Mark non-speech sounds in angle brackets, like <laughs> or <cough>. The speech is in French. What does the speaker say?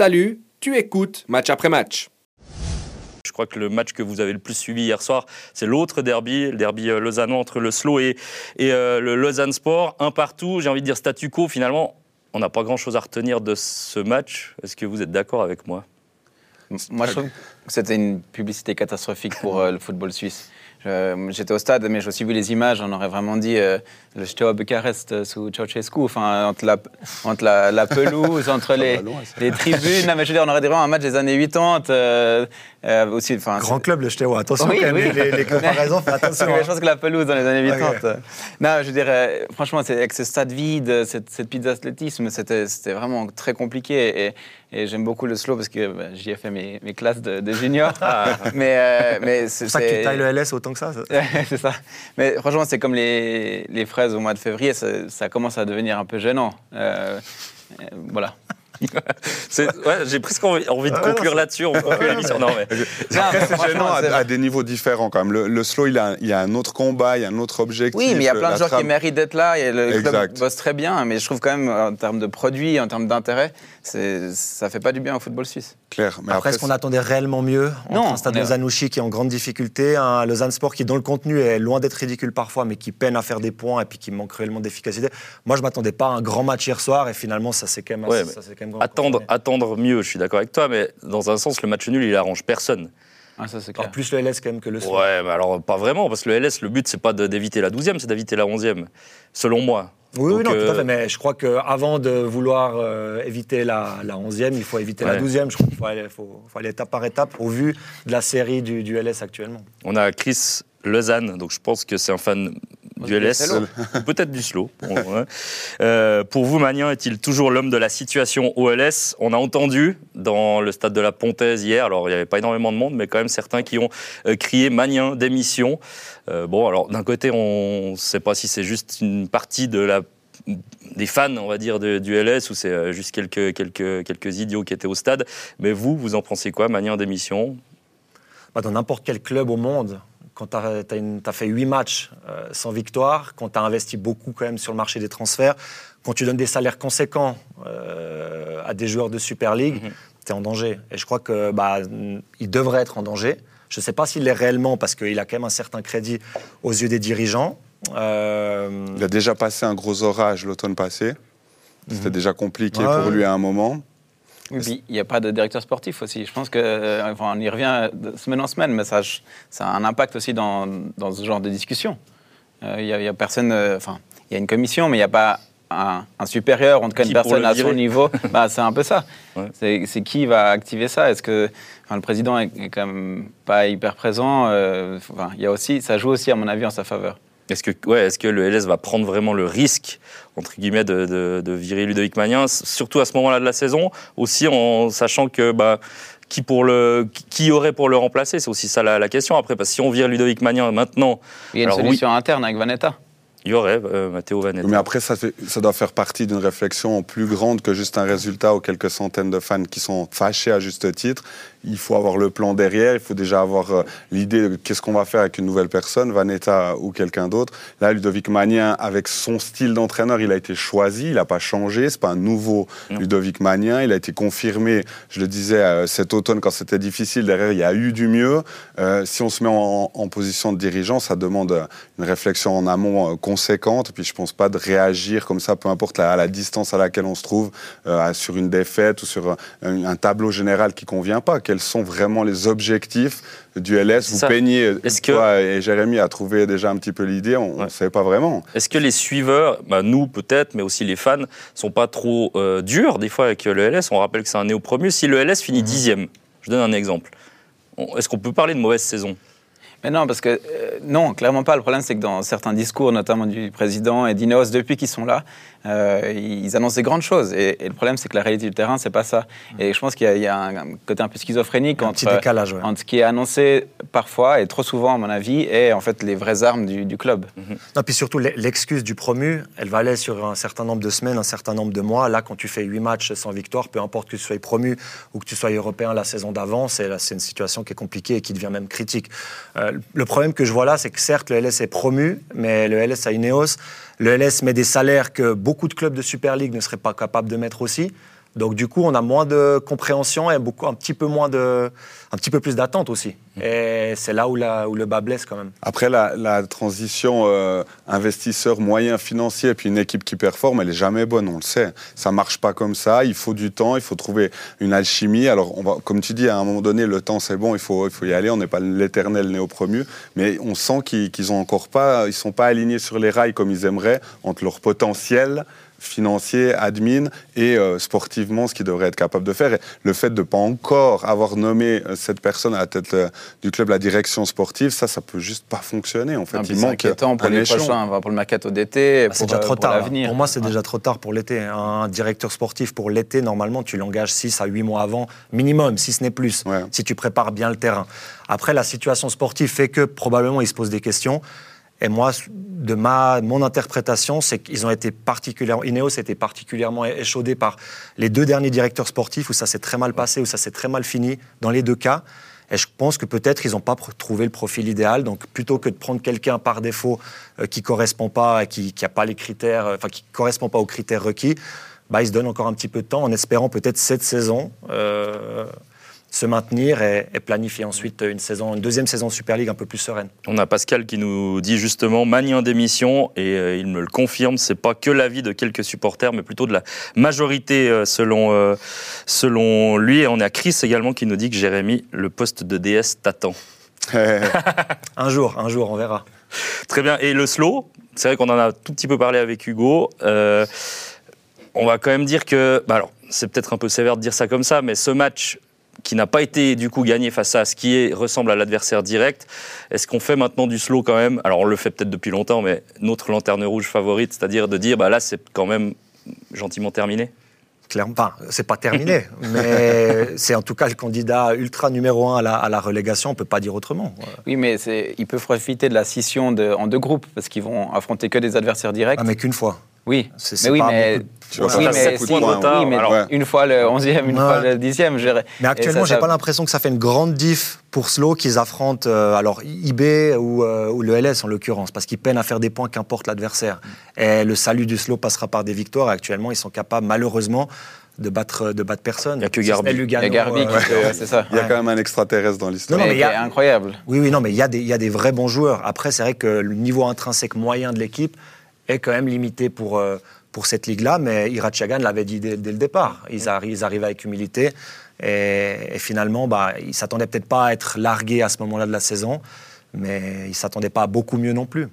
Salut, tu écoutes match après match. Je crois que le match que vous avez le plus suivi hier soir, c'est l'autre derby, le derby euh, lausannois entre le Slow et, et euh, le Lausanne Sport. Un partout, j'ai envie de dire statu quo. Finalement, on n'a pas grand-chose à retenir de ce match. Est-ce que vous êtes d'accord avec moi? Moi, je trouve que c'était une publicité catastrophique pour euh, le football suisse. J'étais au stade, mais j'ai aussi vu les images. On aurait vraiment dit euh, le j'étais à Bucarest euh, sous Ceausescu. Enfin, entre la, entre la, la pelouse, <laughs> entre les, les tribunes. Non, mais je veux dire, on aurait dit vraiment un match des années 80. euh, euh, aussi, enfin, Grand club, le Stéo. Attention, Oui, quand même, oui. les, les comparaisons, fais <laughs> attention. Mais hein. je pense que la pelouse dans les années Ok. 80. euh, Non, je dirais, franchement, c'est- avec ce stade vide, cette, cette piste d'athlétisme, c'était c'était vraiment très compliqué. Et, et j'aime beaucoup le slow parce que bah, j'y ai fait mes, mes classes de, de junior. mais euh, mais c'est C'est pour ça que tu tailles le LS autant ça. <laughs> c'est ça. Mais franchement, c'est comme les, fraises au mois de février, ça, ça commence à devenir un peu gênant. Euh, euh, voilà. <laughs> Ouais, J'ai presque envie, envie de Ah conclure là-dessus. On conclut l'émission. Non, mais c'est gênant à, des niveaux différents quand même. Le, le slow, il a, il y a un autre combat, il y a un autre objectif. Oui, mais il y a plein de joueurs qui trame- méritent d'être là et le club Exact. bosse très bien. Mais je trouve quand même, en termes de produits, en termes d'intérêt, ça fait pas du bien au football suisse. Clair. Mais Après, après, est-ce qu'on attendait réellement mieux entre Non, un stade on est- Lausanne-Ouchy qui est en grande difficulté, un Lausanne Sport qui, dont le contenu est loin d'être ridicule parfois, mais qui peine à faire des points et puis qui manque réellement d'efficacité Moi, je m'attendais pas à un grand match hier soir et finalement, ça s'est quand même. Ouais, mais attendre, attendre mieux, je suis d'accord avec toi. Mais dans un sens, le match nul, il arrange personne. Ah, ça, Alors, plus le LS quand même que le Slow. Ouais, mais alors pas vraiment, parce que le LS, le but, c'est pas d'éviter la 12e, c'est d'éviter la 11e, selon moi. Oui, oui, non, tout euh, à fait. Mais je crois qu'avant de vouloir euh, éviter la, la 11e, il faut éviter la Ouais. 12e. Je crois qu'il faut aller, faut- faut aller étape par étape au vu de la série du, du LS actuellement. On a Chris Lausanne, donc je pense que c'est un fan du LS, <laughs> peut-être du slow. Bon, ouais. Euh, pour vous, Magnin est-il toujours l'homme de la situation au LS On a entendu dans le stade de la Pontaise hier, alors il n'y avait pas énormément de monde, mais quand même certains qui ont euh, crié Magnin démission. Euh, bon, alors d'un côté, on ne sait pas si c'est juste une partie de la des fans, on va dire, de- du LS, ou c'est euh, juste quelques, quelques, quelques idiots qui étaient au stade. Mais vous, vous en pensez quoi, Magnin démission? Bah, dans n'importe quel club au monde, quand tu as, fait 8 matchs euh, sans victoire, quand tu as investi beaucoup quand même sur le marché des transferts, quand tu donnes des salaires conséquents euh, à des joueurs de Super League, Mhm. tu es en danger. Et je crois que bah, il devrait être en danger. Je ne sais pas s'il l'est réellement parce qu'il a quand même un certain crédit aux yeux des dirigeants. Euh, Il a déjà passé un gros orage l'automne passé. C'était déjà compliqué Mhm. Ouais, pour lui à un moment. Oui, puis il n'y a pas de directeur sportif aussi. Je pense que, euh, enfin, on y revient de semaine en semaine, mais ça, ça a un impact aussi dans, dans ce genre de discussion. Euh, Il n'y a, il y a personne, euh, enfin, il y a une commission, mais il n'y a pas un, un supérieur, en tout cas une personne à son niveau. <laughs> bah, c'est un peu ça. Ouais. C'est- qui va activer ça? Est-ce que enfin, le président est, est quand même pas hyper présent euh, il y a aussi, Ça joue aussi, à mon avis, en sa faveur. Est-ce que, ouais, est-ce que le LS va prendre vraiment le risque, entre guillemets, de, de- de virer Ludovic Magnin, surtout à ce moment-là de la saison, aussi en sachant que bah, qui, pour le, qui- aurait pour le remplacer? C'est aussi ça la, la question après, parce que si on vire Ludovic Magnin maintenant, Il y a une Alors, oui. solution interne avec Vanetta. Il y aurait euh, Matteo Vanetta. Mais après, ça, fait- ça doit faire partie d'une réflexion plus grande que juste un résultat aux quelques centaines de fans qui sont fâchés à juste titre. Il faut avoir le plan derrière, il faut déjà avoir euh, l'idée de qu'est-ce qu'on va faire avec une nouvelle personne, Vanetta ou quelqu'un d'autre. Là, Ludovic Magnin, avec son style d'entraîneur, il a été choisi, il n'a pas changé, c'est pas un nouveau Non. Ludovic Magnin, il a été confirmé, je le disais euh, cet automne quand c'était difficile, derrière il y a eu du mieux. Euh, si on se met en, en position de dirigeant, ça demande une réflexion en amont conséquente, et puis je pense pas de réagir comme ça, peu importe la, la distance à laquelle on se trouve, euh, sur une défaite ou sur euh, un, un tableau général qui convient pas. Quels sont vraiment les objectifs du LS Vous ça. peignez, que- et Jérémy a trouvé déjà un petit peu l'idée, on ne savait pas vraiment. Est-ce que les suiveurs, bah, nous peut-être, mais aussi les fans, sont pas trop euh, durs des fois avec le LS On rappelle que c'est un néo-promu. Si le LS finit dixième, je donne un exemple, est-ce qu'on peut parler de mauvaise saison? Mais non, parce que euh, non, clairement pas. Le problème, c'est que dans certains discours, notamment du président et d'Ineos, depuis qu'ils sont là, euh, ils annoncent des grandes choses. Et, et le problème, c'est que la réalité du terrain, c'est pas ça. Et je pense qu'il y, a- il y a un, côté un peu schizophrénique un entre, petit décalage. ouais. entre ce qui est annoncé parfois et trop souvent, à mon avis, et en fait les vraies armes du, du club. Non, puis surtout, l'e- l'excuse du promu, elle va aller sur un certain nombre de semaines, un certain nombre de mois. Là, quand tu fais 8 matchs sans victoire, peu importe que tu sois promu ou que tu sois européen la saison d'avant, c'est une situation qui est compliquée et qui devient même critique. Euh, le problème que je vois là, c'est que certes, le LS est promu, mais le LS a Ineos. Le LS met des salaires que beaucoup de clubs de Super League ne seraient pas capables de mettre aussi. Donc du coup, on a moins de compréhension et beaucoup, un petit peu moins un petit peu plus d'attente aussi. Et c'est là où, le bas blesse quand même. Après, la, transition euh, investisseur moyen financier puis une équipe qui performe, elle est jamais bonne, on le sait. Ça marche pas comme ça. Il faut du temps, il faut trouver une alchimie. Alors, comme tu dis, à un moment donné, le temps c'est bon, il faut, y aller. On n'est pas l'éternel néo-promu, mais on sent qu'ils qu'ils ont encore pas, ils sont pas alignés sur les rails comme ils aimeraient entre leur potentiel financier, admin et euh, sportivement ce qu'ils devraient être capables de faire. Et le fait de ne pas encore avoir nommé euh, cette personne à la tête du club, la direction sportive, ça, ça peut juste pas fonctionner. En fait, Ah, il manque inquiétant pour un les prochains, pour le mercato d'été, Bah, c'est pour, déjà euh, trop pour tard. l'avenir. Pour moi, c'est déjà trop tard pour l'été. Un directeur sportif pour l'été, normalement, tu l'engages 6 à 8 mois avant, minimum, si ce n'est plus, Ouais. si tu prépares bien le terrain. Après, la situation sportive fait que probablement, il se pose des questions. Et moi, de ma, mon interprétation, c'est qu'ils ont été particulièrement, Ineos a été particulièrement échaudé par les deux derniers directeurs sportifs où ça s'est très mal passé, où ça s'est très mal fini dans les deux cas. Et je pense que peut-être ils n'ont pas trouvé le profil idéal. Donc plutôt que de prendre quelqu'un par défaut euh, qui correspond pas, qui n'a pas les critères, euh, enfin qui correspond pas aux critères requis, bah, ils se donnent encore un petit peu de temps en espérant peut-être cette saison euh, se maintenir et, et planifier ensuite une saison, une deuxième saison Super League un peu plus sereine. On a Pascal qui nous dit justement Mani en démission et euh, il me le confirme, c'est pas que l'avis de quelques supporters, mais plutôt de la majorité euh, selon, euh, selon lui. Et on a Chris également qui nous dit que Jérémy, le poste de DS t'attend. <laughs> Un jour, un jour, on verra. Très bien. Et le slow, c'est vrai qu'on en a un tout petit peu parlé avec Hugo. Euh, on va quand même dire que, bah alors, c'est peut-être un peu sévère de dire ça comme ça, mais ce match qui n'a pas été du coup gagné face à ce qui est, ressemble à l'adversaire direct, est-ce qu'on fait maintenant du slow quand même? Alors on le fait peut-être depuis longtemps, mais notre lanterne rouge favorite, c'est-à-dire de dire, bah là c'est quand même gentiment terminé. Clairement, enfin, c'est pas terminé, <laughs> mais c'est en tout cas le candidat ultra numéro un à la, à la relégation. On peut pas dire autrement. Oui, mais ils peuvent profiter de la scission de- en deux groupes parce qu'ils vont affronter que des adversaires directs. Ah, mais qu'une fois. Oui, C'est- mais c'est oui, mais. Tu vois, oui, ça mais si- points oui, mais Alors, ouais. une fois le 11e, une Ouais. fois le 10e. je dirais. Mais actuellement, j'ai ça- pas l'impression que ça fait une grande diff pour Slow qu'ils affrontent euh, alors IB ou, euh, ou le LS en l'occurrence, parce qu'ils peinent à faire des points qu'importe l'adversaire. Et le salut du Slow passera par des victoires. Et actuellement, ils sont capables, malheureusement, de battre, de battre personne. Il y a que Garbi. Il y a Garbi, euh, c'est ça. Il y a Ouais. quand même un extraterrestre dans l'histoire. Non, non, Mais mais il y a- incroyable. Oui, oui, non, mais il y, a des- il y a des vrais bons joueurs. Après, c'est vrai que le niveau intrinsèque moyen de l'équipe est quand même limité pour, euh, pour cette ligue-là, mais Irachagan l'avait dit dès, dès le départ. Ils, arri- ils arrivent avec humilité et, et finalement, bah, ils ne s'attendaient peut-être pas à être largués à ce moment-là de la saison, mais ils ne s'attendaient pas à beaucoup mieux non plus.